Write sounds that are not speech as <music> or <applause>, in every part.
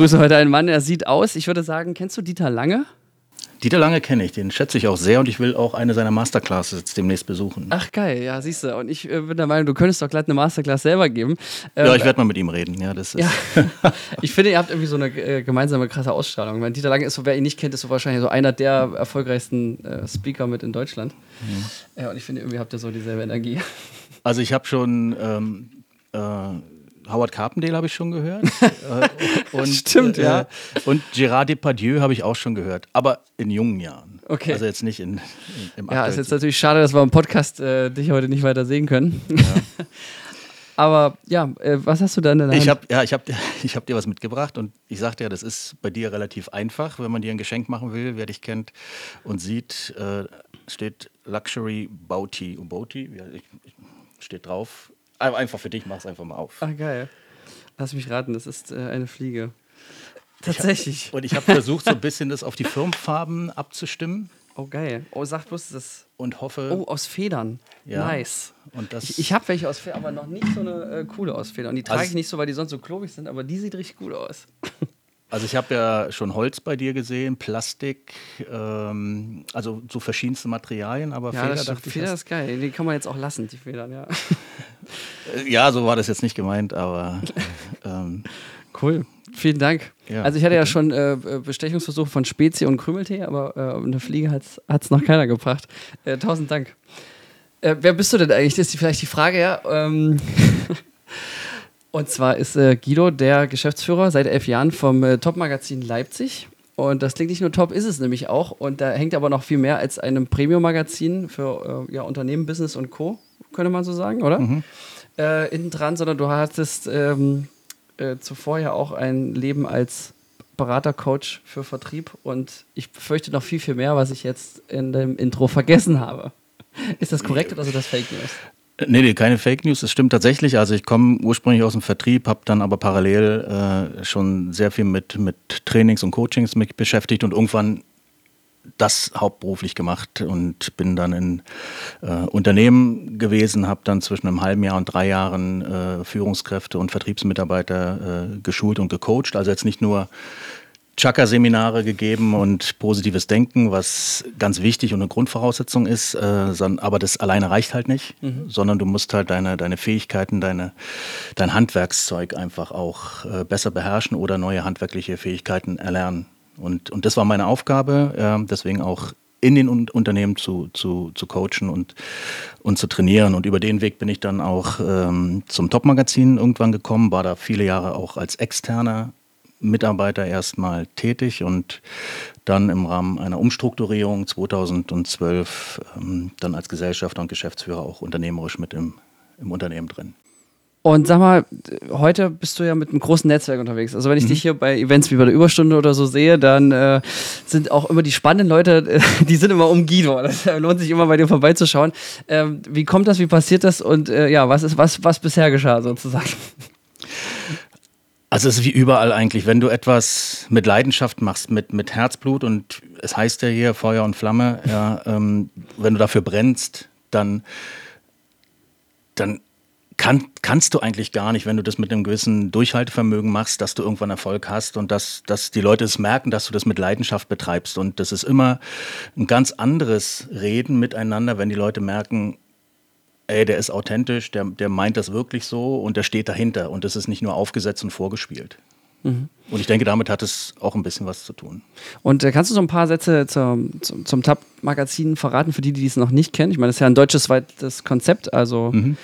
begrüße heute einen Mann, er sieht aus, ich würde sagen, kennst du Dieter Lange? Dieter Lange kenne ich, den schätze ich auch sehr und ich will auch eine seiner Masterclasses jetzt demnächst besuchen. Ach geil, ja, siehst du. Und ich äh, bin der Meinung, du könntest doch gleich eine Masterclass selber geben. Ähm, ja, ich werde mal mit ihm reden. Ja, das ist ja. <laughs> <laughs> ich finde, ihr habt irgendwie so eine äh, gemeinsame krasse Ausstrahlung. Weil Dieter Lange ist so, wer ihn nicht kennt, ist so wahrscheinlich so einer der erfolgreichsten äh, Speaker mit in Deutschland. Mhm. Ja, und ich finde, irgendwie habt ihr so dieselbe Energie. Also ich habe schon ähm, äh, Howard Carpendale habe ich schon gehört. <laughs> Äh, und, Stimmt, äh, ja. Und Gérard Depardieu habe ich auch schon gehört, aber in jungen Jahren. Okay. Also jetzt nicht in, in im Ja, ist jetzt natürlich schade, dass wir im Podcast äh, dich heute nicht weiter sehen können. Ja. <laughs> aber ja, äh, was hast du da in der Ich habe ja, ich hab, <laughs> ich hab dir was mitgebracht und ich sagte ja, das ist bei dir relativ einfach, wenn man dir ein Geschenk machen will, wer dich kennt und sieht, äh, steht Luxury Bounty. Bounty, steht drauf, Einfach für dich, mach es einfach mal auf. Ah, geil. Lass mich raten, das ist äh, eine Fliege. Tatsächlich. Ich hab, und ich habe versucht, so ein bisschen das auf die Firmenfarben abzustimmen. Oh, geil. Oh, sag bloß das. Und hoffe. Oh, aus Federn. Ja. Nice. Und das ich ich habe welche aus Federn, aber noch nicht so eine äh, coole aus Federn. Und die trage also ich nicht so, weil die sonst so klobig sind, aber die sieht richtig gut aus. Also ich habe ja schon Holz bei dir gesehen, Plastik, ähm, also so verschiedenste Materialien, aber ja, Feder das dachte Feder ist geil, die kann man jetzt auch lassen, die Federn, ja. <laughs> Ja, so war das jetzt nicht gemeint, aber <laughs> ähm, cool. Vielen Dank. Ja, also ich hatte bitte. ja schon äh, Bestechungsversuche von Spezie und Krümeltee, aber äh, eine Fliege hat es noch keiner gebracht. Äh, tausend Dank. Äh, wer bist du denn eigentlich? Das ist vielleicht die Frage, ja. Ähm <laughs> Und zwar ist äh, Guido der Geschäftsführer seit elf Jahren vom äh, Top-Magazin Leipzig. Und das klingt nicht nur top, ist es nämlich auch. Und da hängt aber noch viel mehr als einem Premium-Magazin für äh, ja, Unternehmen, Business und Co., könnte man so sagen, oder? Mhm. Äh, innen dran, sondern du hattest ähm, äh, zuvor ja auch ein Leben als Berater, Coach für Vertrieb. Und ich fürchte noch viel, viel mehr, was ich jetzt in dem Intro vergessen habe. Ist das korrekt oder ist das Fake News? Nee, nee, keine Fake News. Es stimmt tatsächlich. Also ich komme ursprünglich aus dem Vertrieb, habe dann aber parallel äh, schon sehr viel mit, mit Trainings und Coachings mich beschäftigt und irgendwann das hauptberuflich gemacht und bin dann in äh, Unternehmen gewesen, habe dann zwischen einem halben Jahr und drei Jahren äh, Führungskräfte und Vertriebsmitarbeiter äh, geschult und gecoacht. Also jetzt nicht nur Chakra-Seminare gegeben und positives Denken, was ganz wichtig und eine Grundvoraussetzung ist. Äh, aber das alleine reicht halt nicht, mhm. sondern du musst halt deine, deine Fähigkeiten, deine, dein Handwerkszeug einfach auch äh, besser beherrschen oder neue handwerkliche Fähigkeiten erlernen. Und, und das war meine Aufgabe, deswegen auch in den Un Unternehmen zu, zu, zu coachen und, und zu trainieren. Und über den Weg bin ich dann auch ähm, zum Top-Magazin irgendwann gekommen, war da viele Jahre auch als externer Mitarbeiter erstmal tätig und dann im Rahmen einer Umstrukturierung 2012 ähm, dann als Gesellschafter und Geschäftsführer auch unternehmerisch mit im, im Unternehmen drin. Und sag mal, heute bist du ja mit einem großen Netzwerk unterwegs. Also wenn ich mhm. dich hier bei Events wie bei der Überstunde oder so sehe, dann äh, sind auch immer die spannenden Leute, <laughs> die sind immer um Guido. Das lohnt sich immer bei dir vorbeizuschauen. Ähm, wie kommt das, wie passiert das und äh, ja, was ist was, was bisher geschah sozusagen? Also es ist wie überall eigentlich, wenn du etwas mit Leidenschaft machst, mit, mit Herzblut und es heißt ja hier Feuer und Flamme, ja, ähm, wenn du dafür brennst, dann, dann kann, kannst du eigentlich gar nicht, wenn du das mit einem gewissen Durchhaltevermögen machst, dass du irgendwann Erfolg hast und dass, dass die Leute es merken, dass du das mit Leidenschaft betreibst. Und das ist immer ein ganz anderes Reden miteinander, wenn die Leute merken, ey, der ist authentisch, der, der meint das wirklich so und der steht dahinter und das ist nicht nur aufgesetzt und vorgespielt. Mhm. Und ich denke, damit hat es auch ein bisschen was zu tun. Und äh, kannst du so ein paar Sätze zum, zum, zum Tab-Magazin verraten, für die, die es noch nicht kennen? Ich meine, das ist ja ein deutsches weites Konzept, also mhm.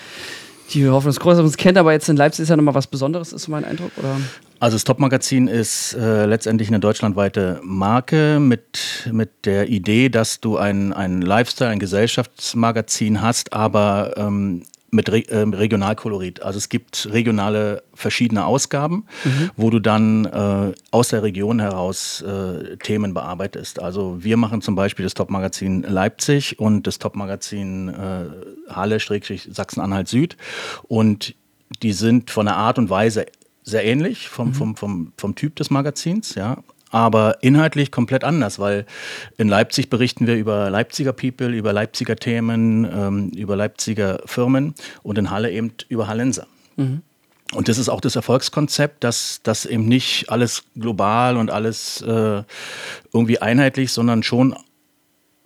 Die hoffen, dass Großes uns kennt, aber jetzt in Leipzig ist ja nochmal was Besonderes, ist so mein Eindruck, oder? Also das Top-Magazin ist äh, letztendlich eine deutschlandweite Marke mit, mit der Idee, dass du ein, ein Lifestyle, ein Gesellschaftsmagazin hast, aber ähm, mit Re äh, Regionalkolorit. Also es gibt regionale verschiedene Ausgaben, mhm. wo du dann äh, aus der Region heraus äh, Themen bearbeitest. Also wir machen zum Beispiel das Top-Magazin Leipzig und das Top-Magazin äh, Halle-Sachsen-Anhalt Süd. Und die sind von der Art und Weise sehr ähnlich vom, mhm. vom, vom, vom Typ des Magazins, ja. Aber inhaltlich komplett anders, weil in Leipzig berichten wir über Leipziger People, über Leipziger Themen, ähm, über Leipziger Firmen und in Halle eben über Hallenser. Mhm. Und das ist auch das Erfolgskonzept, dass das eben nicht alles global und alles äh, irgendwie einheitlich, sondern schon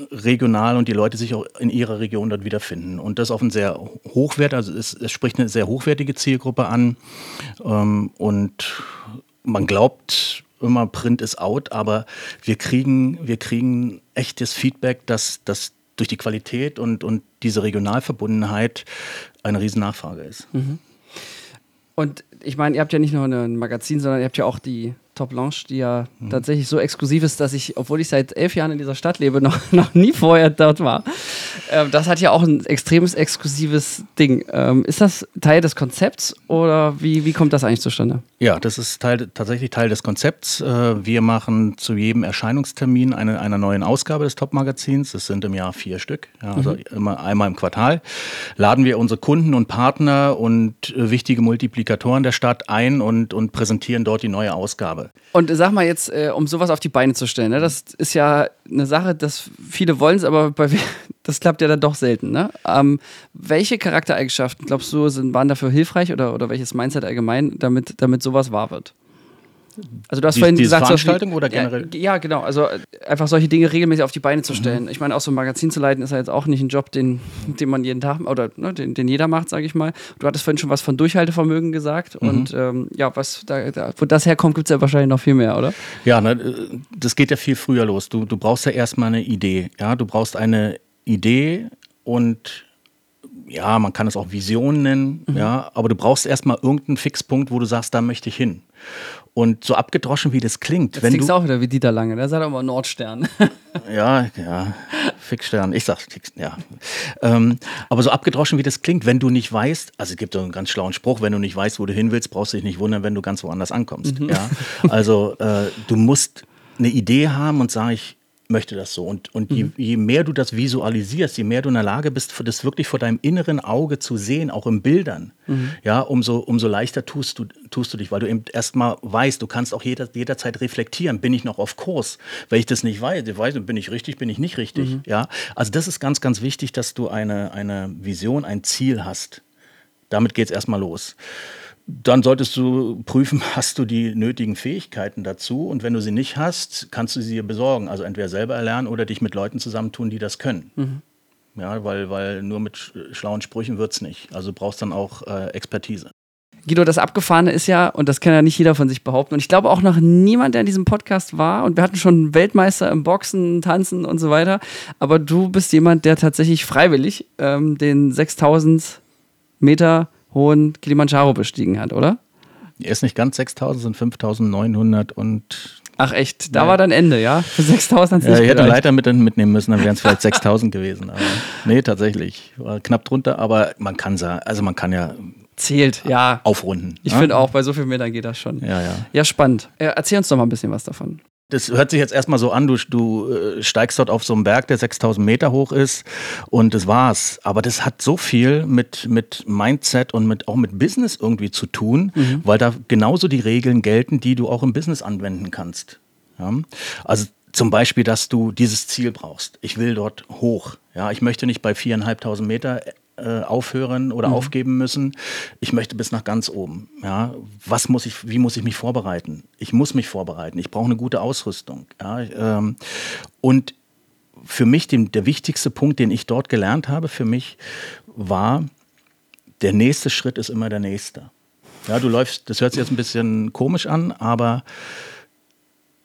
regional und die Leute sich auch in ihrer Region dort wiederfinden. Und das auf ein sehr hochwert, also es, es spricht eine sehr hochwertige Zielgruppe an. Ähm, und man glaubt immer, Print ist out, aber wir kriegen, wir kriegen echtes Feedback, dass, dass durch die Qualität und, und diese Regionalverbundenheit eine riesen Nachfrage ist. Mhm. Und ich meine, ihr habt ja nicht nur ein Magazin, sondern ihr habt ja auch die Top Lounge, die ja mhm. tatsächlich so exklusiv ist, dass ich, obwohl ich seit elf Jahren in dieser Stadt lebe, noch, <laughs> noch nie vorher dort war. Ähm, das hat ja auch ein extremes exklusives Ding. Ähm, ist das Teil des Konzepts oder wie, wie kommt das eigentlich zustande? Ja, das ist Teil, tatsächlich Teil des Konzepts. Äh, wir machen zu jedem Erscheinungstermin eine, einer neuen Ausgabe des Top-Magazins. Das sind im Jahr vier Stück, ja, also mhm. immer einmal im Quartal. Laden wir unsere Kunden und Partner und äh, wichtige Multiplikatoren der Stadt ein und, und präsentieren dort die neue Ausgabe habe. Und sag mal jetzt, äh, um sowas auf die Beine zu stellen, ne? das ist ja eine Sache, dass viele wollen es, aber bei, <laughs> das klappt ja dann doch selten. Ne? Ähm, welche Charaktereigenschaften, glaubst du, sind, waren dafür hilfreich oder, oder welches Mindset allgemein, damit, damit sowas wahr wird? Also du hast die, vorhin gesagt, Veranstaltung oder generell? Ja, ja, genau. Also äh, einfach solche Dinge regelmäßig auf die Beine zu stellen. Mhm. Ich meine, auch so ein Magazin zu leiten ist ja jetzt auch nicht ein Job, den, den man jeden Tag oder ne, den, den jeder macht, sage ich mal. Du hattest vorhin schon was von Durchhaltevermögen gesagt mhm. und ähm, ja, was da, da, wo das herkommt, gibt es ja wahrscheinlich noch viel mehr, oder? Ja, ne, das geht ja viel früher los. Du, du brauchst ja erstmal eine Idee. Ja, du brauchst eine Idee und ja, man kann es auch Vision nennen, mhm. ja, aber du brauchst erstmal irgendeinen Fixpunkt, wo du sagst, da möchte ich hin. Und so abgedroschen, wie das klingt. Das klingt auch wieder wie Dieter Lange, der sagt aber Nordstern. <laughs> ja, ja, Fixstern, ich sag ja. Ähm, aber so abgedroschen, wie das klingt, wenn du nicht weißt, also es gibt so einen ganz schlauen Spruch, wenn du nicht weißt, wo du hin willst, brauchst du dich nicht wundern, wenn du ganz woanders ankommst. Mhm. Ja? Also äh, du musst eine Idee haben und sage ich, möchte das so. Und, und mhm. je, je, mehr du das visualisierst, je mehr du in der Lage bist, das wirklich vor deinem inneren Auge zu sehen, auch in Bildern, mhm. ja, umso, umso leichter tust du, tust du dich, weil du eben erstmal weißt, du kannst auch jeder, jederzeit reflektieren, bin ich noch auf Kurs? Wenn ich das nicht weiß, weiß bin ich richtig, bin ich nicht richtig, mhm. ja. Also das ist ganz, ganz wichtig, dass du eine, eine Vision, ein Ziel hast. Damit geht es erstmal los dann solltest du prüfen, <laughs> hast du die nötigen Fähigkeiten dazu und wenn du sie nicht hast, kannst du sie dir besorgen. Also entweder selber erlernen oder dich mit Leuten zusammentun, die das können. Mhm. Ja, weil, weil nur mit schlauen Sprüchen wird es nicht. Also brauchst dann auch äh, Expertise. Guido, das Abgefahrene ist ja, und das kann ja nicht jeder von sich behaupten, und ich glaube auch noch niemand, der in diesem Podcast war, und wir hatten schon Weltmeister im Boxen, Tanzen und so weiter, aber du bist jemand, der tatsächlich freiwillig ähm, den 6000 Meter hohen Kilimanjaro bestiegen hat, oder? Er ist nicht ganz 6000, sind 5900 und. Ach echt, da ja. war dann Ende, ja? Für 6000 ja, Ich hätte Leiter mit, mitnehmen müssen, dann wären es vielleicht 6000 gewesen. Aber nee, tatsächlich. War knapp drunter, aber man kann sagen, also man kann ja. Zählt, ja. Aufrunden. Ich ja? finde auch, bei so viel Metern geht das schon. Ja, ja. Ja, spannend. Äh, erzähl uns doch mal ein bisschen was davon das hört sich jetzt erstmal so an, du, du äh, steigst dort auf so einen Berg, der 6000 Meter hoch ist und das war's. Aber das hat so viel mit, mit Mindset und mit, auch mit Business irgendwie zu tun, mhm. weil da genauso die Regeln gelten, die du auch im Business anwenden kannst. Ja? Also zum Beispiel, dass du dieses Ziel brauchst. Ich will dort hoch. Ja, ich möchte nicht bei viereinhalbtausend Meter äh, aufhören oder mhm. aufgeben müssen. Ich möchte bis nach ganz oben. Ja, was muss ich, wie muss ich mich vorbereiten? Ich muss mich vorbereiten. Ich brauche eine gute Ausrüstung. Ja, ähm, und für mich den, der wichtigste Punkt, den ich dort gelernt habe, für mich war, der nächste Schritt ist immer der nächste. Ja, du läufst, das hört sich jetzt ein bisschen komisch an, aber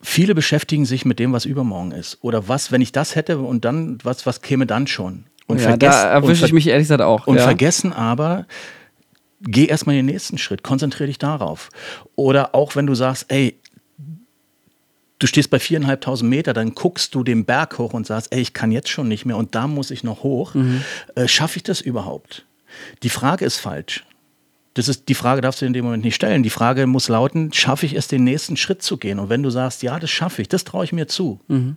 viele beschäftigen sich mit dem, was übermorgen ist. Oder was, wenn ich das hätte und dann, was, was käme dann schon? Und ja, da erwische ich mich ehrlich gesagt auch. Und ja. vergessen aber, geh erstmal den nächsten Schritt, konzentriere dich darauf. Oder auch wenn du sagst, ey, du stehst bei viereinhalbtausend Meter, dann guckst du den Berg hoch und sagst, ey, ich kann jetzt schon nicht mehr und da muss ich noch hoch. Mhm. Äh, Schaffe ich das überhaupt? Die Frage ist falsch. Das ist, die Frage darfst du in dem Moment nicht stellen. Die Frage muss lauten, schaffe ich es, den nächsten Schritt zu gehen? Und wenn du sagst, ja, das schaffe ich, das traue ich mir zu, mhm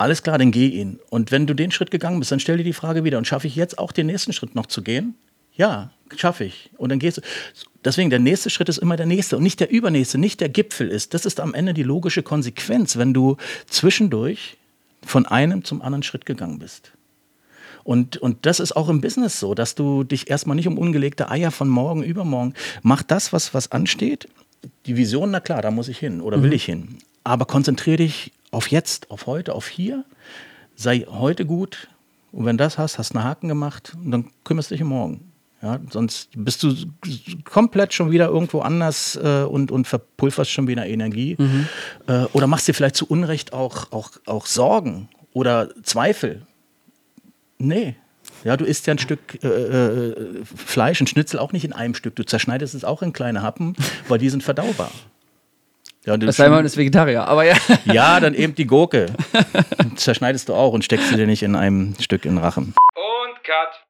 alles klar, dann geh ihn. Und wenn du den Schritt gegangen bist, dann stell dir die Frage wieder, und schaffe ich jetzt auch den nächsten Schritt noch zu gehen? Ja, schaffe ich. Und dann gehst du. Deswegen, der nächste Schritt ist immer der nächste und nicht der übernächste, nicht der Gipfel ist. Das ist am Ende die logische Konsequenz, wenn du zwischendurch von einem zum anderen Schritt gegangen bist. Und, und das ist auch im Business so, dass du dich erstmal nicht um ungelegte Eier von morgen, übermorgen, mach das, was, was ansteht. Die Vision, na klar, da muss ich hin oder will mhm. ich hin. Aber konzentriere dich auf jetzt, auf heute, auf hier. Sei heute gut. Und wenn das hast, hast du einen Haken gemacht und dann kümmerst du dich um morgen. Ja, sonst bist du komplett schon wieder irgendwo anders äh, und, und verpulverst schon wieder Energie. Mhm. Äh, oder machst dir vielleicht zu Unrecht auch, auch, auch Sorgen oder Zweifel. Nee. Ja, du isst ja ein Stück äh, äh Fleisch, ein Schnitzel auch nicht in einem Stück. Du zerschneidest es auch in kleine Happen, weil die sind verdaubar. Ja, das sei man ist Vegetarier, aber ja. Ja, dann <laughs> eben die Gurke. Zerschneidest du auch und steckst sie dir nicht in einem Stück in den Rachen. Und Cut.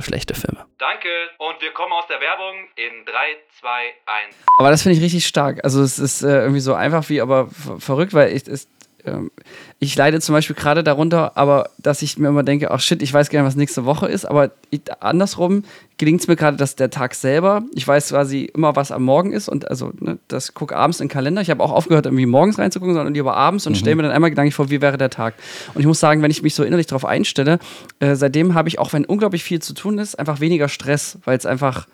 schlechte Filme. Danke und wir kommen aus der Werbung in 3, 2, 1. Aber das finde ich richtig stark. Also es ist äh, irgendwie so einfach wie, aber verrückt, weil ich, es, ähm, ich leide zum Beispiel gerade darunter, aber dass ich mir immer denke, ach shit, ich weiß nicht, was nächste Woche ist, aber ich, andersrum gelingt es mir gerade, dass der Tag selber, ich weiß quasi immer, was am Morgen ist und also ne, das gucke abends in den Kalender. Ich habe auch aufgehört, irgendwie morgens reinzugucken, sondern lieber abends und mhm. stelle mir dann einmal gedanklich vor, wie wäre der Tag. Und ich muss sagen, wenn ich mich so innerlich darauf einstelle, äh, seitdem habe ich, auch wenn unglaublich viel zu tun ist, einfach weniger Stress, weil es einfach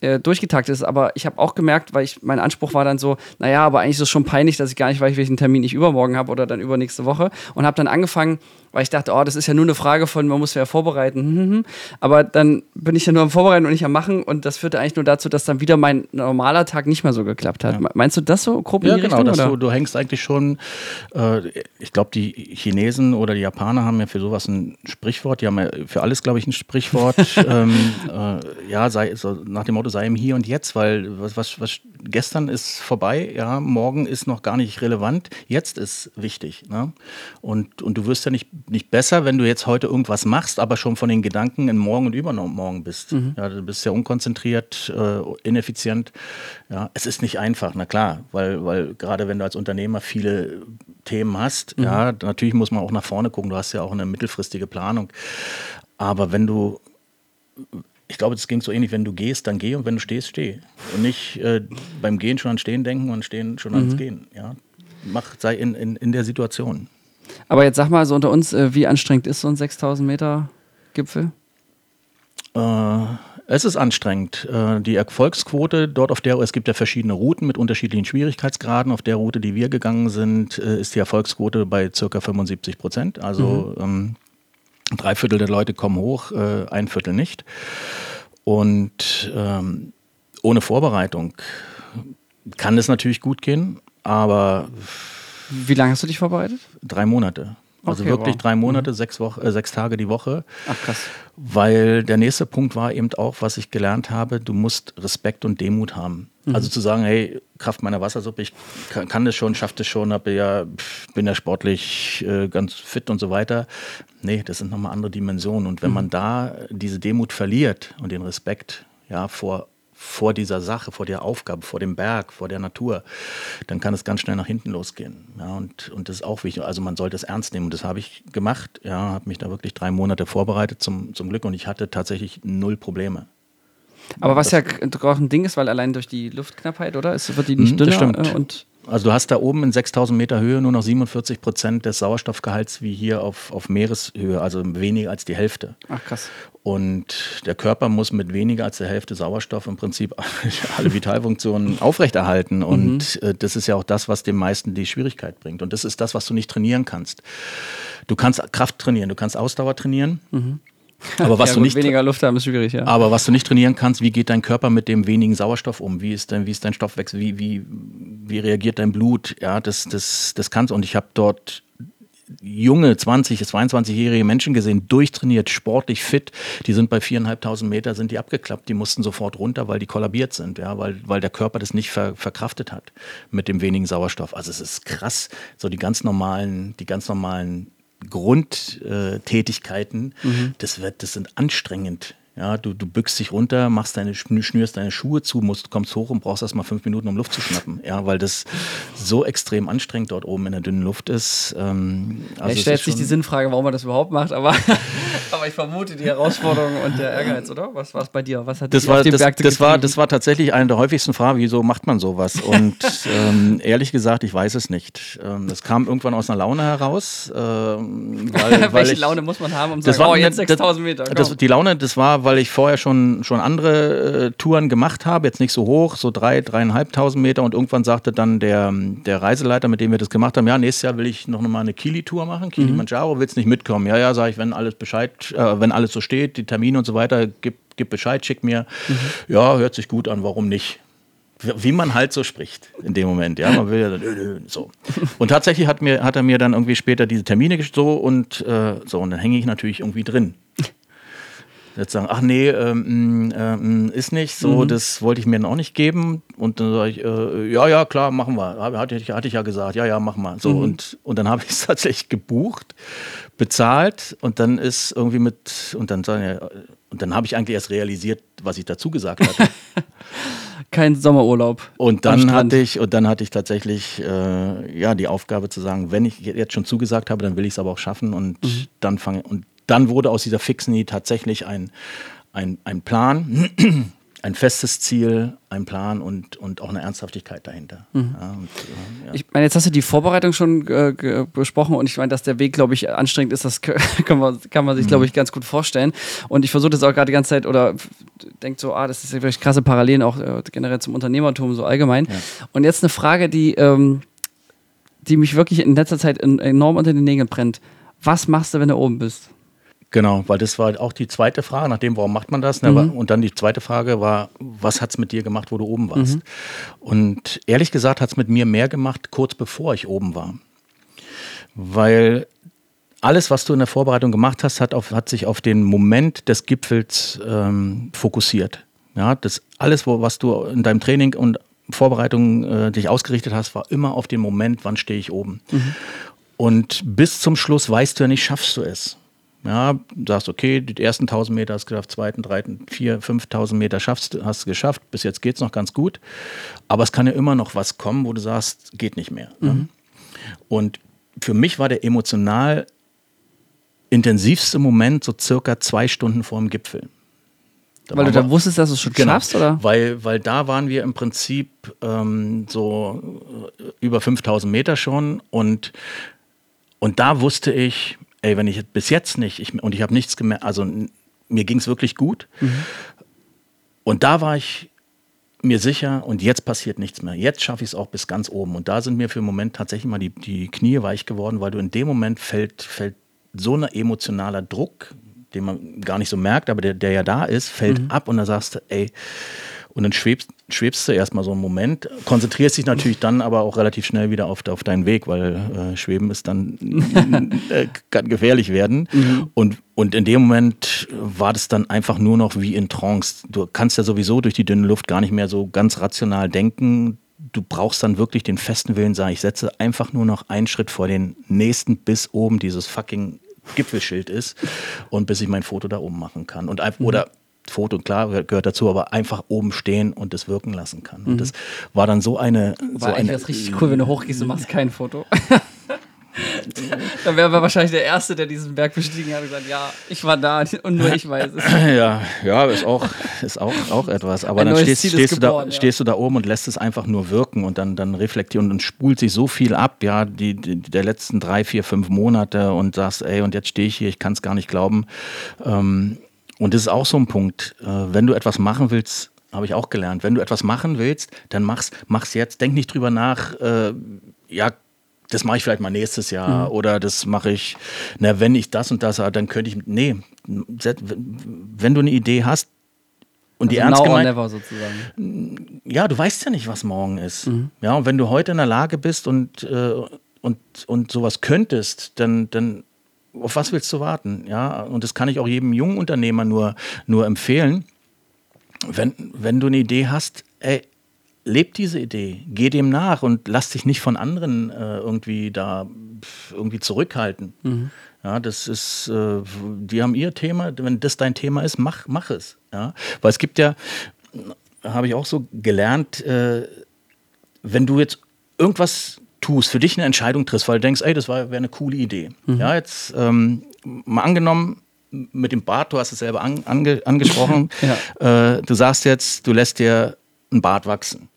äh, durchgetaktet ist. Aber ich habe auch gemerkt, weil ich, mein Anspruch war dann so, naja, aber eigentlich ist es schon peinlich, dass ich gar nicht weiß, welchen Termin ich übermorgen habe oder dann übernächste Woche. Und habe dann angefangen, weil ich dachte, oh, das ist ja nur eine Frage von, man muss ja vorbereiten. Hm, hm, hm. Aber dann bin ich ja nur am Vorbereiten und nicht am Machen und das führte eigentlich nur dazu, dass dann wieder mein normaler Tag nicht mehr so geklappt hat. Ja. Meinst du das so grob in ja, die genau, Richtung? Du, du hängst eigentlich schon, äh, ich glaube, die Chinesen oder die Japaner haben ja für sowas ein Sprichwort, die haben ja für alles, glaube ich, ein Sprichwort. <laughs> ähm, äh, ja, sei, so nach dem Motto, sei im Hier und Jetzt, weil was, was, was gestern ist vorbei, ja, morgen ist noch gar nicht relevant, jetzt ist wichtig. Ne? Und, und du wirst ja nicht nicht besser, wenn du jetzt heute irgendwas machst, aber schon von den Gedanken in morgen und übermorgen bist. Mhm. Ja, du bist ja unkonzentriert, äh, ineffizient. Ja, es ist nicht einfach, na klar, weil, weil gerade wenn du als Unternehmer viele Themen hast, mhm. ja, natürlich muss man auch nach vorne gucken. Du hast ja auch eine mittelfristige Planung. Aber wenn du ich glaube, das ging so ähnlich, wenn du gehst, dann geh und wenn du stehst, steh. Und nicht äh, beim Gehen schon an Stehen denken und Stehen schon mhm. ans Gehen. Ja? Mach, sei in, in, in der Situation. Aber jetzt sag mal so unter uns, äh, wie anstrengend ist so ein 6000 Meter Gipfel? Äh, es ist anstrengend. Äh, die Erfolgsquote dort auf der, es gibt ja verschiedene Routen mit unterschiedlichen Schwierigkeitsgraden. Auf der Route, die wir gegangen sind, ist die Erfolgsquote bei ca. 75 Prozent. Also mhm. ähm, drei Viertel der Leute kommen hoch, äh, ein Viertel nicht. Und ähm, ohne Vorbereitung kann es natürlich gut gehen, aber wie lange hast du dich vorbereitet? Drei Monate. Also okay, wirklich wow. drei Monate, mhm. sechs, Woche, äh, sechs Tage die Woche. Ach krass. Weil der nächste Punkt war eben auch, was ich gelernt habe, du musst Respekt und Demut haben. Mhm. Also zu sagen, hey, Kraft meiner Wassersuppe, ich kann, kann das schon, schaffe das schon, hab ja, bin ja sportlich äh, ganz fit und so weiter. Nee, das sind nochmal andere Dimensionen. Und wenn mhm. man da diese Demut verliert und den Respekt ja, vor vor dieser Sache, vor der Aufgabe, vor dem Berg, vor der Natur, dann kann es ganz schnell nach hinten losgehen. Ja, und, und das ist auch wichtig. Also man sollte es ernst nehmen. Und das habe ich gemacht. Ja, habe mich da wirklich drei Monate vorbereitet zum, zum Glück und ich hatte tatsächlich null Probleme. Aber was das ja auch ein Ding ist, weil allein durch die Luftknappheit, oder? Es wird die nicht mhm, dünner und also du hast da oben in 6000 Meter Höhe nur noch 47 Prozent des Sauerstoffgehalts wie hier auf, auf Meereshöhe, also weniger als die Hälfte. Ach krass. Und der Körper muss mit weniger als der Hälfte Sauerstoff im Prinzip <laughs> alle Vitalfunktionen aufrechterhalten. Und mhm. Das ist ja auch das, was dem meisten die Schwierigkeit bringt. Und das ist das, was du nicht trainieren kannst. Du kannst Kraft trainieren, du kannst Ausdauer trainieren. Mhm. <laughs> Aber was ja, du nicht weniger Luft haben ist schwierig, ja. Aber was du nicht trainieren kannst, wie geht dein Körper mit dem wenigen Sauerstoff um? Wie ist dein, wie ist dein Stoffwechsel? Wie, wie, wie reagiert dein Blut? Ja, das, das, das kannst und ich habe dort junge 20, 22-jährige Menschen gesehen, durchtrainiert, sportlich fit. Die sind bei 4.500 Meter sind die abgeklappt. Die mussten sofort runter, weil die kollabiert sind, ja, weil, weil der Körper das nicht ver, verkraftet hat mit dem wenigen Sauerstoff. Also es ist krass, so die ganz normalen, die ganz normalen Grundtätigkeiten, mhm. das, wird, das sind anstrengend. Ja, du, du bückst dich runter, machst deine, schnürst deine Schuhe zu, musst, kommst hoch und brauchst erst mal fünf Minuten, um Luft zu schnappen. Ja, weil das so extrem anstrengend dort oben in der dünnen Luft ist. Ähm, also ja, ich stelle jetzt nicht die Sinnfrage, warum man das überhaupt macht, aber, <laughs> aber ich vermute die Herausforderung und der Ehrgeiz, oder? Was war es bei dir? Was hat das, war, das, das, war, das war tatsächlich eine der häufigsten Fragen, wieso macht man sowas? Und <laughs> ähm, ehrlich gesagt, ich weiß es nicht. Ähm, das kam irgendwann aus einer Laune heraus. Ähm, <laughs> weil, Welche ich, Laune muss man haben, um zu sagen, war, oh, jetzt 6000 Meter? Das, die Laune, das war, weil ich vorher schon, schon andere äh, Touren gemacht habe, jetzt nicht so hoch, so drei, dreieinhalbtausend Meter und irgendwann sagte dann der, der Reiseleiter, mit dem wir das gemacht haben, ja, nächstes Jahr will ich noch mal eine Kili-Tour machen, Kilimanjaro, mhm. willst nicht mitkommen? Ja, ja, sage ich, wenn alles Bescheid, äh, wenn alles so steht, die Termine und so weiter, gib, gib Bescheid, schick mir. Mhm. Ja, hört sich gut an, warum nicht? wie man halt so spricht in dem Moment. Ja, man will ja dann so. <laughs> Und tatsächlich hat, mir, hat er mir dann irgendwie später diese Termine so und äh, so und dann hänge ich natürlich irgendwie drin jetzt sagen, ach nee, ähm, ähm, ist nicht so, mhm. das wollte ich mir dann auch nicht geben. Und dann sage ich, äh, ja, ja, klar, machen wir. Hatte ich, hatte ich ja gesagt, ja, ja, machen wir. So, mhm. und, und dann <laughs> habe ich es tatsächlich gebucht, bezahlt und dann ist irgendwie mit, und dann, und dann habe ich eigentlich erst realisiert, was ich dazu gesagt hatte. <laughs> Kein Sommerurlaub. Und dann hatte ich, und dann hatte ich tatsächlich äh, ja, die Aufgabe zu sagen, wenn ich jetzt schon zugesagt habe, dann will ich es aber auch schaffen und mhm. dann fange und dann wurde aus dieser fixen Idee tatsächlich ein, ein, ein Plan, <clears throat> ein festes Ziel, ein Plan und, und auch eine Ernsthaftigkeit dahinter. Mhm. Ja, und, äh, ja. Ich meine, jetzt hast du die Vorbereitung schon äh, besprochen und ich meine, dass der Weg, glaube ich, anstrengend ist, das <laughs> kann man, kann man sich, glaube ich, mhm. ganz gut vorstellen. Und ich versuche das auch gerade die ganze Zeit oder denkt so, ah, das ist ja wirklich krasse Parallelen auch äh, generell zum Unternehmertum so allgemein. Ja. Und jetzt eine Frage, die, ähm, die mich wirklich in letzter Zeit enorm unter den Nägeln brennt. Was machst du, wenn du oben bist? Genau, weil das war auch die zweite Frage, nachdem, warum macht man das? Ne? Mhm. Und dann die zweite Frage war, was hat es mit dir gemacht, wo du oben warst? Mhm. Und ehrlich gesagt hat es mit mir mehr gemacht, kurz bevor ich oben war. Weil alles, was du in der Vorbereitung gemacht hast, hat, auf, hat sich auf den Moment des Gipfels ähm, fokussiert. Ja, das alles, wo, was du in deinem Training und Vorbereitung äh, dich ausgerichtet hast, war immer auf den Moment, wann stehe ich oben. Mhm. Und bis zum Schluss weißt du ja nicht, schaffst du es. Ja, sagst, okay, die ersten 1000 Meter hast du geschafft, zweiten, dritten, vier, 5000 Meter schaffst, hast du geschafft. Bis jetzt geht es noch ganz gut. Aber es kann ja immer noch was kommen, wo du sagst, geht nicht mehr. Ne? Mhm. Und für mich war der emotional intensivste Moment so circa zwei Stunden vor dem Gipfel. Da weil du da wusstest, dass du es schon genau, schaffst, oder? Weil, weil da waren wir im Prinzip ähm, so äh, über 5000 Meter schon und, und da wusste ich, ey, wenn ich bis jetzt nicht, ich, und ich habe nichts gemerkt, also mir ging es wirklich gut. Mhm. Und da war ich mir sicher, und jetzt passiert nichts mehr. Jetzt schaffe ich es auch bis ganz oben. Und da sind mir für den Moment tatsächlich mal die, die Knie weich geworden, weil du in dem Moment fällt, fällt so ein emotionaler Druck, den man gar nicht so merkt, aber der, der ja da ist, fällt mhm. ab und da sagst du, ey, und dann schwebst, schwebst du erstmal so einen Moment, konzentrierst dich natürlich dann aber auch relativ schnell wieder auf, auf deinen Weg, weil äh, Schweben ist dann <laughs> äh, kann gefährlich werden. Mhm. Und, und in dem Moment war das dann einfach nur noch wie in Trance. Du kannst ja sowieso durch die dünne Luft gar nicht mehr so ganz rational denken. Du brauchst dann wirklich den festen Willen, sagen, ich setze einfach nur noch einen Schritt vor den nächsten bis oben dieses fucking Gipfelschild ist und bis ich mein Foto da oben machen kann. Und, mhm. oder Foto, klar, gehört dazu, aber einfach oben stehen und es wirken lassen kann. Und mhm. das war dann so eine. War so eigentlich eine, richtig cool, wenn du hochgehst und machst kein Foto. <laughs> Dann wäre wahrscheinlich der Erste, der diesen Berg bestiegen hat und gesagt, ja, ich war da und nur ich weiß es. <laughs> Ja, ja, ist auch, ist auch, auch etwas. Aber Ein dann stehst, stehst, du da, ja. stehst du da oben und lässt es einfach nur wirken und dann, dann reflektieren und spult sich so viel ab, ja, die, die der letzten drei, vier, fünf Monate und sagst, ey, und jetzt stehe ich hier, ich kann es gar nicht glauben. Ähm, und das ist auch so ein Punkt. Äh, wenn du etwas machen willst, habe ich auch gelernt. Wenn du etwas machen willst, dann mach's, mach's jetzt. Denk nicht drüber nach, äh, ja, das mache ich vielleicht mal nächstes Jahr mhm. oder das mache ich, na, wenn ich das und das habe, dann könnte ich, nee, wenn du eine Idee hast und also die ernst gemeint, never sozusagen. Ja, du weißt ja nicht, was morgen ist. Mhm. Ja, und wenn du heute in der Lage bist und, äh, und, und sowas könntest, dann, dann auf was willst du warten? Ja, und das kann ich auch jedem jungen Unternehmer nur, nur empfehlen. Wenn, wenn du eine Idee hast, ey, leb diese Idee, geh dem nach und lass dich nicht von anderen äh, irgendwie da irgendwie zurückhalten. Mhm. Ja, das ist, äh, die haben ihr Thema. Wenn das dein Thema ist, mach, mach es. Ja, weil es gibt ja, habe ich auch so gelernt, äh, wenn du jetzt irgendwas tust, für dich eine Entscheidung triffst, weil du denkst, ey, das wäre eine coole Idee. Mhm. Ja, jetzt ähm, mal angenommen, mit dem Bart, du hast es selber an, ange, angesprochen, <laughs> ja. äh, du sagst jetzt, du lässt dir ein Bart wachsen.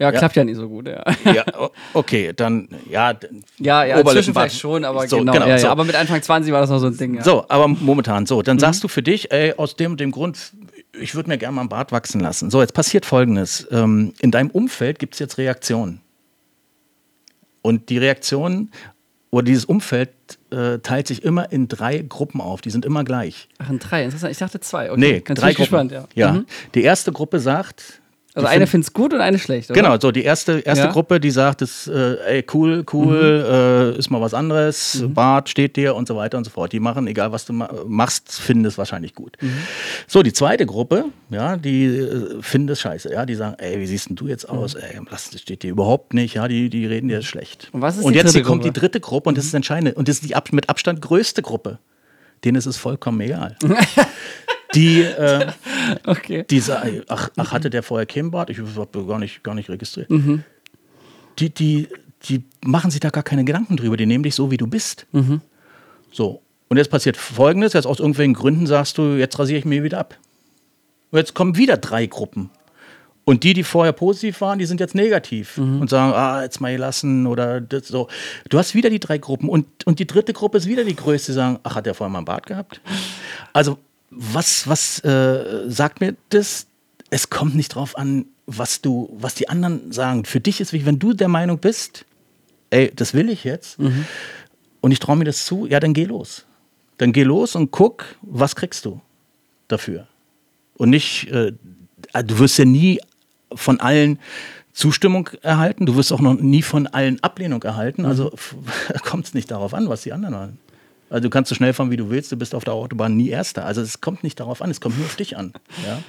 Ja, klappt ja nicht so gut, ja. <laughs> ja okay, dann, ja. Ja, ja, inzwischen vielleicht schon, aber so, genau. genau ja, so. Aber mit Anfang 20 war das noch so ein Ding, ja. So, aber momentan so. Dann mhm. sagst du für dich, ey, aus dem dem Grund, ich würde mir gerne mal ein Bart wachsen lassen. So, jetzt passiert Folgendes. Ähm, in deinem Umfeld gibt es jetzt Reaktionen. Und die Reaktionen oder dieses Umfeld äh, teilt sich immer in drei Gruppen auf. Die sind immer gleich. Ach, in drei. Interessant. Ich dachte zwei. Okay. Nee, Ganz drei Gruppen. Gespannt, ja. ja. Mhm. Die erste Gruppe sagt, also eine findet es gut und eine schlecht, oder? Genau, so die erste, erste ja. Gruppe, die sagt, das, äh, ey, cool, cool, mhm. äh, ist mal was anderes, mhm. Bart steht dir und so weiter und so fort. Die machen, egal was du ma machst, finden es wahrscheinlich gut. Mhm. So, die zweite Gruppe, ja, die äh, finden es scheiße, ja, die sagen, ey, wie siehst denn du jetzt aus? Mhm. Ey, das steht dir überhaupt nicht, ja, die, die reden dir schlecht. Und, was ist und jetzt die kommt die dritte Gruppe und das ist mhm. entscheidend und das ist die mit Abstand größte Gruppe. Denen ist es vollkommen egal. <laughs> die, äh, <laughs> okay. die sagen, ach, ach, hatte der vorher kein Bart? Ich habe gar nicht, gar nicht registriert. Mhm. Die, die, die machen sich da gar keine Gedanken drüber, die nehmen dich so, wie du bist. Mhm. So. Und jetzt passiert Folgendes: Jetzt aus irgendwelchen Gründen sagst du, jetzt rasiere ich mir wieder ab. Und jetzt kommen wieder drei Gruppen. Und die, die vorher positiv waren, die sind jetzt negativ mhm. und sagen, ah, jetzt mal lassen oder das, so. Du hast wieder die drei Gruppen und, und die dritte Gruppe ist wieder die größte, die sagen, ach, hat der vorher mal einen Bart gehabt? Also was, was äh, sagt mir das? Es kommt nicht drauf an, was du, was die anderen sagen. Für dich ist wichtig, wenn du der Meinung bist, ey, das will ich jetzt mhm. und ich traue mir das zu, ja, dann geh los. Dann geh los und guck, was kriegst du dafür. Und nicht, äh, du wirst ja nie von allen Zustimmung erhalten, du wirst auch noch nie von allen Ablehnung erhalten. Also mhm. <laughs> kommt es nicht darauf an, was die anderen wollen. Also du kannst so schnell fahren, wie du willst, du bist auf der Autobahn nie Erster. Also es kommt nicht darauf an, es kommt nur auf dich an. <laughs> Ja?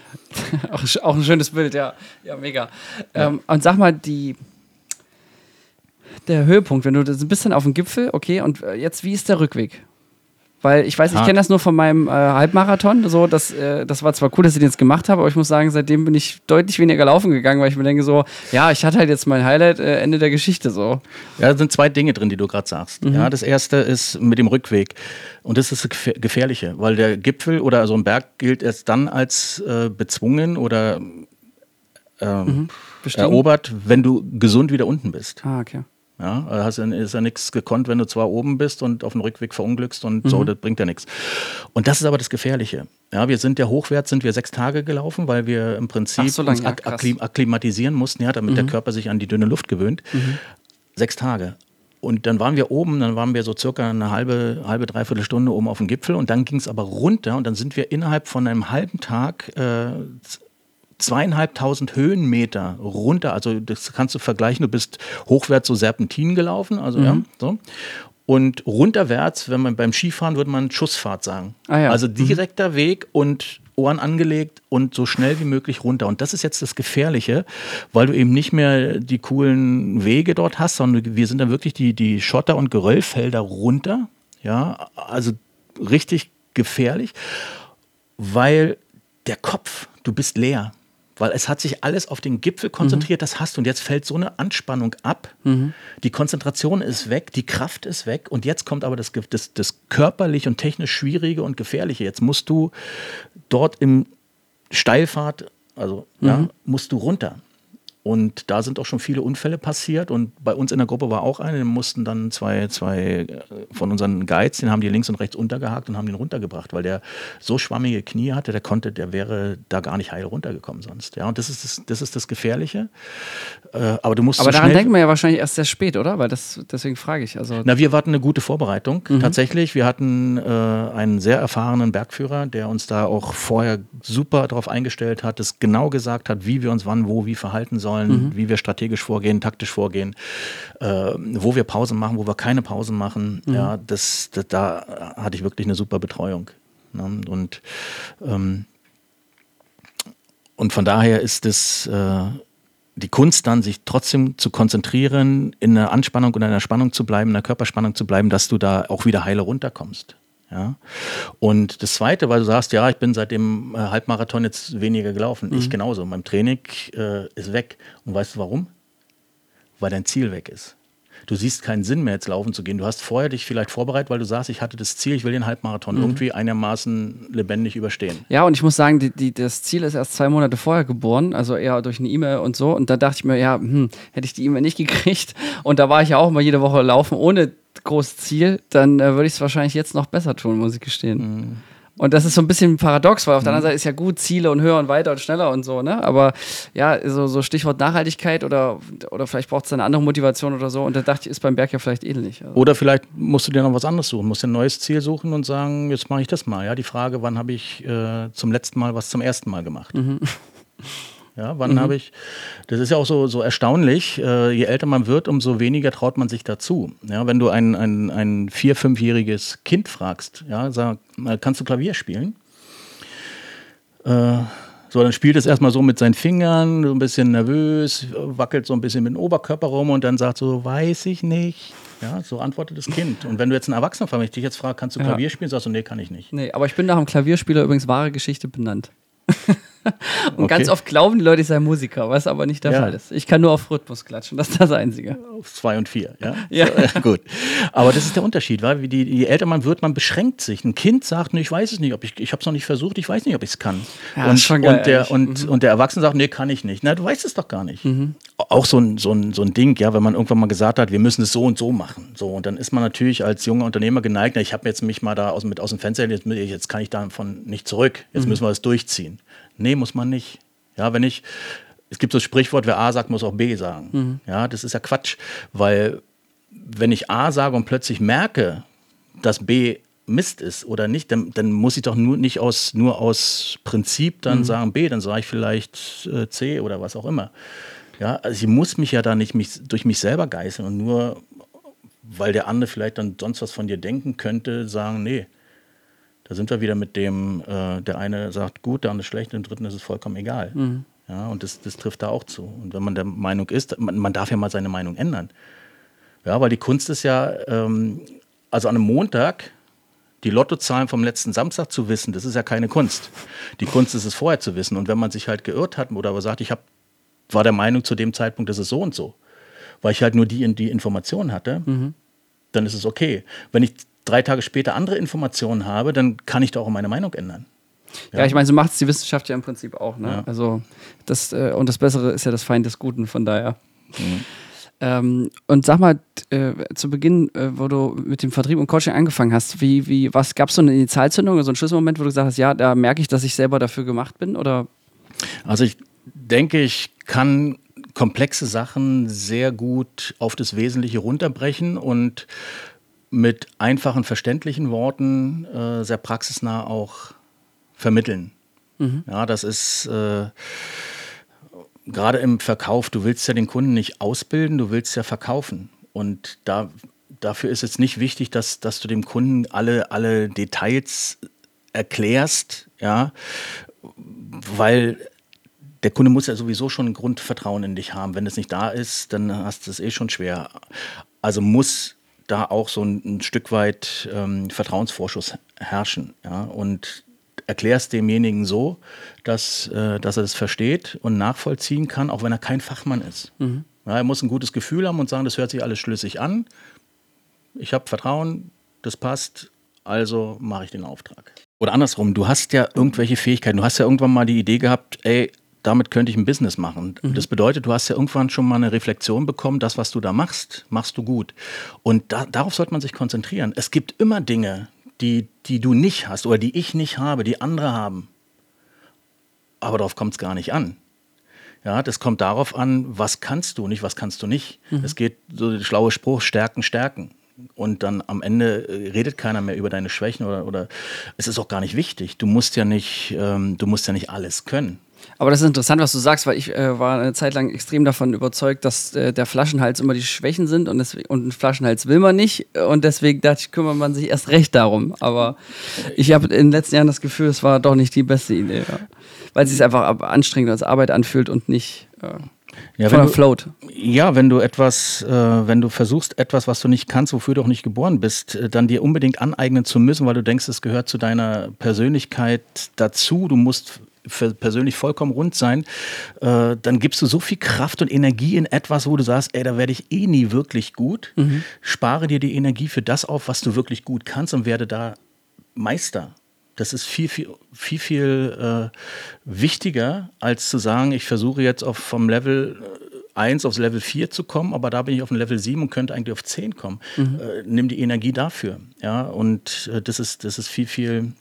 auch, auch, ein schönes Bild, ja. Ja, mega. Ja. Ähm, und sag mal, die, der Höhepunkt, wenn du bist dann auf dem Gipfel, okay, und äh, jetzt, wie ist der Rückweg? Weil ich weiß, ich kenne das nur von meinem äh, Halbmarathon. So, das, äh, das war zwar cool, dass ich den jetzt gemacht habe, aber ich muss sagen, seitdem bin ich deutlich weniger laufen gegangen, weil ich mir denke, so, ja, ich hatte halt jetzt mein Highlight, äh, Ende der Geschichte so. Ja, da sind zwei Dinge drin, die du gerade sagst. Mhm. Ja, das erste ist mit dem Rückweg. Und das ist das Gefährliche, weil der Gipfel oder so ein Berg gilt erst dann als äh, bezwungen oder ähm, mhm. erobert, wenn du gesund wieder unten bist. Ah, okay. Ja, also ist ja nichts gekonnt, wenn du zwar oben bist und auf dem Rückweg verunglückst und mhm. so, das bringt ja nichts. Und das ist aber das Gefährliche. Ja, wir sind ja hochwärts, sind wir sechs Tage gelaufen, weil wir im Prinzip so uns ak akklim akklimatisieren mussten, ja, damit mhm. der Körper sich an die dünne Luft gewöhnt. Mhm. Sechs Tage. Und dann waren wir oben, dann waren wir so circa eine halbe, halbe, dreiviertel Stunde oben auf dem Gipfel und dann ging es aber runter und dann sind wir innerhalb von einem halben Tag äh, zweieinhalbtausend Höhenmeter runter. Also das kannst du vergleichen, du bist hochwärts so Serpentin gelaufen, also mhm. ja, so. Und runterwärts, wenn man beim Skifahren würde man Schussfahrt sagen. Ah, ja. Also mhm. direkter mhm. Weg und Ohren angelegt und so schnell wie möglich runter. Und das ist jetzt das Gefährliche, weil du eben nicht mehr die coolen Wege dort hast, sondern wir sind dann wirklich die, die Schotter- und Geröllfelder runter. Ja, also richtig gefährlich, weil der Kopf, du bist leer weil es hat sich alles auf den Gipfel konzentriert, mhm. das hast du. Und jetzt fällt so eine Anspannung ab. Mhm. Die Konzentration ist weg, die Kraft ist weg. Und jetzt kommt aber das, das, das körperlich und technisch Schwierige und Gefährliche. Jetzt musst du dort im Steilfahrt, also mhm. ja, musst du runter. Und da sind auch schon viele Unfälle passiert. Und bei uns in der Gruppe war auch eine, die mussten dann zwei, zwei äh, von unseren Guides, den haben die links und rechts untergehakt und haben den runtergebracht, weil der so schwammige Knie hatte, der konnte, der wäre da gar nicht heil runtergekommen sonst. Ja, und das ist das, das, ist das Gefährliche. Äh, aber du musst Aber so daran denkt man ja wahrscheinlich erst sehr spät, oder? Weil das, deswegen frage ich. Also Na, wir hatten eine gute Vorbereitung. Mhm. Tatsächlich, wir hatten äh, einen sehr erfahrenen Bergführer, der uns da auch vorher super darauf eingestellt hat, das genau gesagt hat, wie wir uns wann, wo, wie verhalten sollen sollen, mhm. wie wir strategisch vorgehen, taktisch vorgehen, äh, wo wir Pausen machen, wo wir keine Pausen machen. Mhm. Ja, das, das, da hatte ich wirklich eine super Betreuung. Ne? Und, ähm, und von daher ist das, äh, die Kunst dann, sich trotzdem zu konzentrieren, in einer Anspannung und einer Spannung zu bleiben, in einer Körperspannung zu bleiben, dass du da auch wieder heile runterkommst. Ja. Und das Zweite, weil du sagst, ja, ich bin seit dem äh, Halbmarathon jetzt weniger gelaufen. Mhm. Ich genauso. Mein Training äh, ist weg. Und weißt du warum? Weil dein Ziel weg ist du siehst keinen Sinn mehr, jetzt laufen zu gehen. Du hast vorher dich vielleicht vorbereitet, weil du sagst, ich hatte das Ziel, ich will den Halbmarathon mhm. irgendwie einigermaßen lebendig überstehen. Ja, und ich muss sagen, die, die, das Ziel ist erst zwei Monate vorher geboren, also eher durch eine E-Mail und so. Und da dachte ich mir, ja, hm, hätte ich die E-Mail nicht gekriegt und da war ich ja auch mal jede Woche laufen ohne großes Ziel, dann äh, würde ich es wahrscheinlich jetzt noch besser tun, muss ich gestehen. Mhm. Und das ist so ein bisschen paradox, weil auf der anderen mhm. Seite ist ja gut, Ziele und höher und weiter und schneller und so, ne? Aber ja, so, so Stichwort Nachhaltigkeit oder, oder vielleicht braucht es eine andere Motivation oder so. Und da dachte ich, ist beim Berg ja vielleicht ähnlich. Also. Oder vielleicht musst du dir noch was anderes suchen, musst dir ein neues Ziel suchen und sagen, jetzt mache ich das mal. Ja, die Frage, wann habe ich äh, zum letzten Mal was zum ersten Mal gemacht? Mhm. <laughs> Ja, wann mhm. habe ich, das ist ja auch so, so erstaunlich, äh, je älter man wird, umso weniger traut man sich dazu. Ja, wenn du ein, ein, ein vier-, fünfjähriges Kind fragst, ja, sag, kannst du Klavier spielen? Äh, so, dann spielt es erstmal so mit seinen Fingern, so ein bisschen nervös, wackelt so ein bisschen mit dem Oberkörper rum und dann sagt so, weiß ich nicht. Ja, so antwortet das Kind. Und wenn du jetzt einen Erwachsenen fragst, ich dich jetzt frage, kannst du Klavier ja. spielen, sagst du, nee, kann ich nicht. Nee, aber ich bin nach einem Klavierspieler übrigens wahre Geschichte benannt. <laughs> <laughs> Und okay. ganz oft glauben die Leute, ich sei Musiker, was aber nicht der ja. Fall ist. Ich kann nur auf Rhythmus klatschen, das ist das Einzige. Auf zwei und vier, ja. <laughs> ja. So, gut. Aber das ist der Unterschied, weil die, je älter man wird, man beschränkt sich. Ein Kind sagt, nee, ich weiß es nicht, ob ich, ich habe es noch nicht versucht, ich weiß nicht, ob ich es kann. Ja, und, schon geil, und, der, und, mhm. und der Erwachsene sagt, nee, kann ich nicht. Na, du weißt es doch gar nicht. Mhm. Auch so ein, so, ein, so ein Ding, ja, wenn man irgendwann mal gesagt hat, wir müssen es so und so machen. So, und dann ist man natürlich als junger Unternehmer geneigt, na, ich habe jetzt mich mal da aus, mit aus dem Fenster, jetzt, jetzt kann ich davon nicht zurück. Jetzt mhm. müssen wir es durchziehen. Nee, muss man nicht. Ja, wenn ich, es gibt so das Sprichwort, wer A sagt, muss auch B sagen. Mhm. Ja, das ist ja Quatsch, weil wenn ich A sage und plötzlich merke, dass B Mist ist oder nicht, dann, dann muss ich doch nur nicht aus, nur aus Prinzip dann mhm. sagen B, dann sage ich vielleicht äh, C oder was auch immer. Ja, also ich muss mich ja da nicht mich, durch mich selber geißeln und nur, weil der andere vielleicht dann sonst was von dir denken könnte, sagen, nee, da sind wir wieder mit dem, äh, der eine sagt gut, der andere schlecht, dem dritten ist es vollkommen egal. Mhm. Ja, und das, das trifft da auch zu. Und wenn man der Meinung ist, man, man darf ja mal seine Meinung ändern. Ja, weil die Kunst ist ja, ähm, also an einem Montag die Lottozahlen vom letzten Samstag zu wissen, das ist ja keine Kunst. Die Kunst ist es vorher zu wissen. Und wenn man sich halt geirrt hat oder aber sagt, ich hab, war der Meinung zu dem Zeitpunkt, das ist so und so, weil ich halt nur die, die Informationen hatte, mhm. dann ist es okay. Wenn ich drei Tage später andere Informationen habe, dann kann ich da auch meine Meinung ändern. Ja, ja ich meine, so macht es die Wissenschaft ja im Prinzip auch. Ne? Ja. Also das, äh, und das Bessere ist ja das Feind des Guten, von daher. Mhm. Ähm, und sag mal, äh, zu Beginn, äh, wo du mit dem Vertrieb und Coaching angefangen hast, wie, wie, was gab es so eine Initialzündung, so einen Schlüsselmoment, wo du gesagt hast, ja, da merke ich, dass ich selber dafür gemacht bin? Oder? Also ich denke, ich kann komplexe Sachen sehr gut auf das Wesentliche runterbrechen und mit einfachen, verständlichen Worten äh, sehr praxisnah auch vermitteln. Mhm. Ja, das ist äh, gerade im Verkauf, du willst ja den Kunden nicht ausbilden, du willst ja verkaufen. Und da, dafür ist es nicht wichtig, dass, dass du dem Kunden alle, alle Details erklärst, ja, weil der Kunde muss ja sowieso schon ein Grundvertrauen in dich haben. Wenn es nicht da ist, dann hast du es eh schon schwer. Also muss da auch so ein, ein Stück weit ähm, Vertrauensvorschuss herrschen. Ja? Und erklärst demjenigen so, dass, äh, dass er das versteht und nachvollziehen kann, auch wenn er kein Fachmann ist. Mhm. Ja, er muss ein gutes Gefühl haben und sagen, das hört sich alles schlüssig an. Ich habe Vertrauen, das passt, also mache ich den Auftrag. Oder andersrum, du hast ja irgendwelche Fähigkeiten. Du hast ja irgendwann mal die Idee gehabt, ey, damit könnte ich ein Business machen. Mhm. Das bedeutet, du hast ja irgendwann schon mal eine Reflexion bekommen, das, was du da machst, machst du gut. Und da, darauf sollte man sich konzentrieren. Es gibt immer Dinge, die, die du nicht hast oder die ich nicht habe, die andere haben. Aber darauf kommt es gar nicht an. Ja, das kommt darauf an, was kannst du, nicht was kannst du nicht. Mhm. Es geht so der schlaue Spruch, stärken, stärken. Und dann am Ende äh, redet keiner mehr über deine Schwächen oder, oder es ist auch gar nicht wichtig. Du musst ja nicht, ähm, du musst ja nicht alles können. Aber das ist interessant, was du sagst, weil ich äh, war eine Zeit lang extrem davon überzeugt, dass äh, der Flaschenhals immer die Schwächen sind und, deswegen, und einen Flaschenhals will man nicht. Und deswegen dachte ich, kümmert man sich erst recht darum. Aber ich habe in den letzten Jahren das Gefühl, es war doch nicht die beste Idee. Ja. Weil es sich einfach anstrengend als Arbeit anfühlt und nicht. Äh Ja, Von wenn der Float. Ja, wenn du etwas, äh, wenn du versuchst, etwas, was du nicht kannst, wofür du auch nicht geboren bist, äh, dann dir unbedingt aneignen zu müssen, weil du denkst, es gehört zu deiner Persönlichkeit dazu, du musst persönlich vollkommen rund sein, äh, dann gibst du so viel Kraft und Energie in etwas, wo du sagst, ey, da werde ich eh nie wirklich gut. Mhm. Spare dir die Energie für das auf, was du wirklich gut kannst und werde da Meister. Das ist viel, viel, viel, viel äh, wichtiger, als zu sagen, ich versuche jetzt auf, vom Level 1 äh, aufs Level 4 zu kommen, aber da bin ich auf dem Level 7 und könnte eigentlich auf 10 kommen. Mhm. Äh, nimm die Energie dafür. Ja, und äh, das, ist, das ist viel, viel,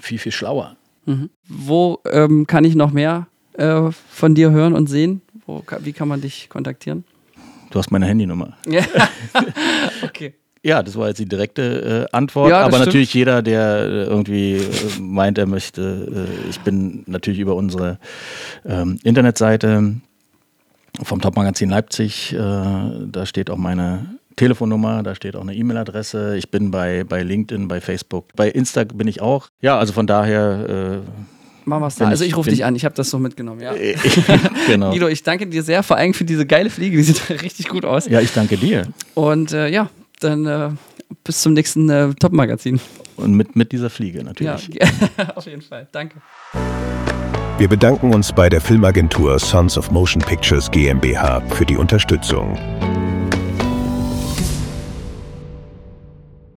viel, viel schlauer. Mhm. Wo ähm, kann ich noch mehr äh, von dir hören und sehen? Wo, wie kann man dich kontaktieren? Du hast meine Handynummer. <laughs> Ja. okay. Ja, das war jetzt die direkte äh, Antwort. Ja, aber stimmt. natürlich jeder, der äh, irgendwie äh, meint, er möchte, äh, ich bin natürlich über unsere ähm, Internetseite vom Top-Magazin Leipzig, äh, da steht auch meine Telefonnummer, da steht auch eine E-Mail-Adresse. Ich bin bei, bei LinkedIn, bei Facebook, bei Insta bin ich auch. Ja, also von daher. Äh, Machen wir es da. Also ich rufe dich an, ich habe das so mitgenommen, ja. <laughs> genau. <laughs> Guido, ich danke dir sehr, vor allem für diese geile Fliege, die sieht <laughs> richtig gut aus. Ja, ich danke dir. Und äh, ja, dann äh, bis zum nächsten äh, Top-Magazin. Und mit, mit dieser Fliege natürlich. Ja, auf jeden Fall. Danke. Wir bedanken uns bei der Filmagentur Sons of Motion Pictures GmbH für die Unterstützung.